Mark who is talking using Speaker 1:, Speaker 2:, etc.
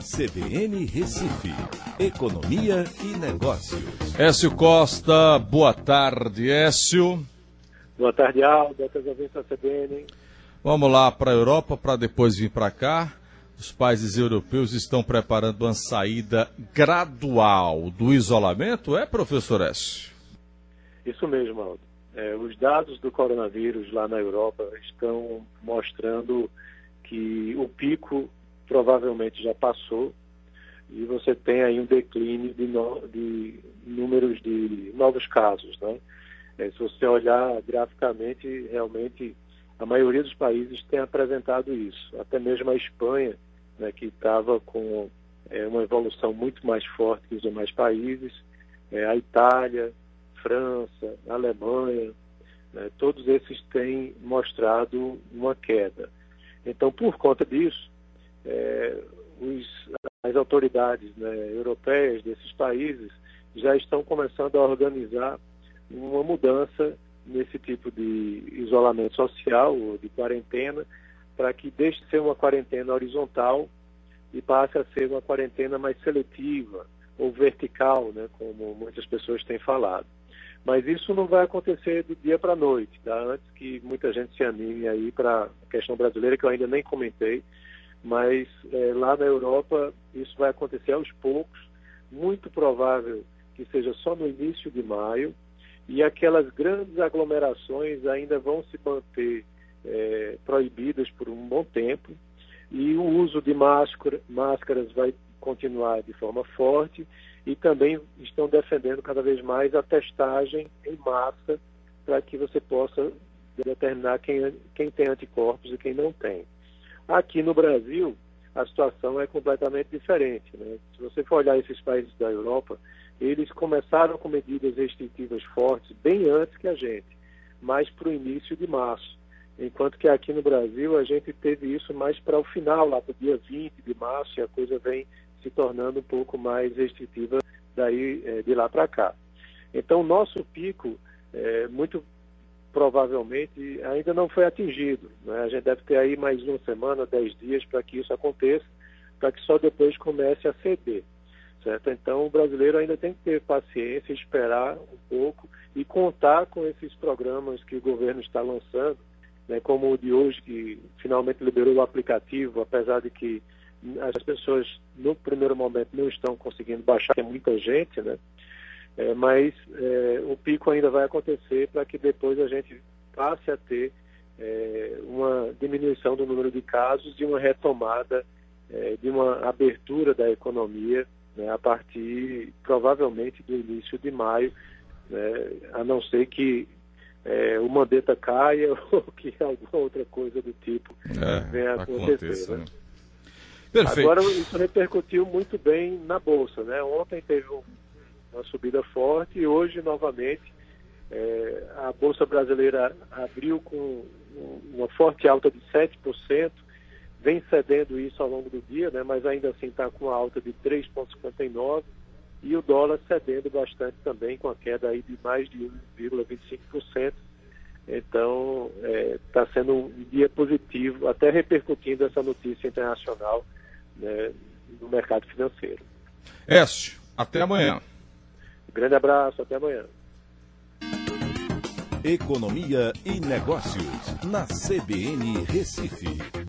Speaker 1: CBN Recife, Economia e Negócios.
Speaker 2: Écio Costa, boa tarde, Écio.
Speaker 3: Boa tarde, Aldo, outras ouvintes da CBN.
Speaker 2: Vamos lá para a Europa para depois vir para cá. Os países europeus estão preparando uma saída gradual do isolamento, é, professor Écio?
Speaker 3: Isso mesmo, Aldo. É, os dados do coronavírus lá na Europa estão mostrando que o pico provavelmente já passou e você tem aí um declínio de, no, de números de novos casos, né? É, se você olhar graficamente, realmente a maioria dos países tem apresentado isso. Até mesmo a Espanha, né, que estava com é, uma evolução muito mais forte que os demais países, é, a Itália, França, Alemanha, né, todos esses têm mostrado uma queda. Então, por conta disso, é, os, as autoridades né, europeias desses países já estão começando a organizar uma mudança nesse tipo de isolamento social ou de quarentena, para que deixe de ser uma quarentena horizontal e passe a ser uma quarentena mais seletiva ou vertical, né, como muitas pessoas têm falado. Mas isso não vai acontecer do dia para a noite, tá? Antes que muita gente se anime aí para a questão brasileira, que eu ainda nem comentei, mas é, lá na Europa isso vai acontecer aos poucos, muito provável que seja só no início de maio, e aquelas grandes aglomerações ainda vão se manter é, proibidas por um bom tempo, e o uso de máscara, máscaras vai continuar de forma forte, e também estão defendendo cada vez mais a testagem em massa para que você possa determinar quem, quem tem anticorpos e quem não tem. Aqui no Brasil, a situação é completamente diferente. Né? Se você for olhar esses países da Europa, eles começaram com medidas restritivas fortes bem antes que a gente, mais para o início de março. Enquanto que aqui no Brasil a gente teve isso mais para o final, lá para o dia 20 de março, e a coisa vem se tornando um pouco mais restritiva daí é, de lá para cá. Então, nosso pico, é, muito provavelmente, ainda não foi atingido. Né? A gente deve ter aí mais uma semana, dez dias para que isso aconteça, para que só depois comece a ceder. Certo? Então, o brasileiro ainda tem que ter paciência, esperar um pouco e contar com esses programas que o governo está lançando, né, como o de hoje, que finalmente liberou o aplicativo, apesar de que as pessoas no primeiro momento não estão conseguindo baixar, tem muita gente, né? É, mas é, o pico ainda vai acontecer para que depois a gente passe a ter é, uma diminuição do número de casos e uma retomada é, de uma abertura da economia né, a partir provavelmente do início de maio, né, a não ser que é, o Mandetta caia ou que alguma outra coisa do tipo
Speaker 2: é, venha a acontecer. Né? né?
Speaker 3: Perfeito. Agora, isso repercutiu muito bem na Bolsa. Né? Ontem teve uma subida forte e hoje, novamente, é, a Bolsa Brasileira abriu com uma forte alta de 7%, vem cedendo isso ao longo do dia, né? mas ainda assim está com uma alta de 3,59% e o dólar cedendo bastante também, com a queda aí de mais de 1,25%. Então, está é, sendo um dia positivo, até repercutindo essa notícia internacional né, no mercado financeiro.
Speaker 2: Écio, até amanhã.
Speaker 3: Grande abraço, até amanhã.
Speaker 1: Economia e Negócios, na CBN Recife.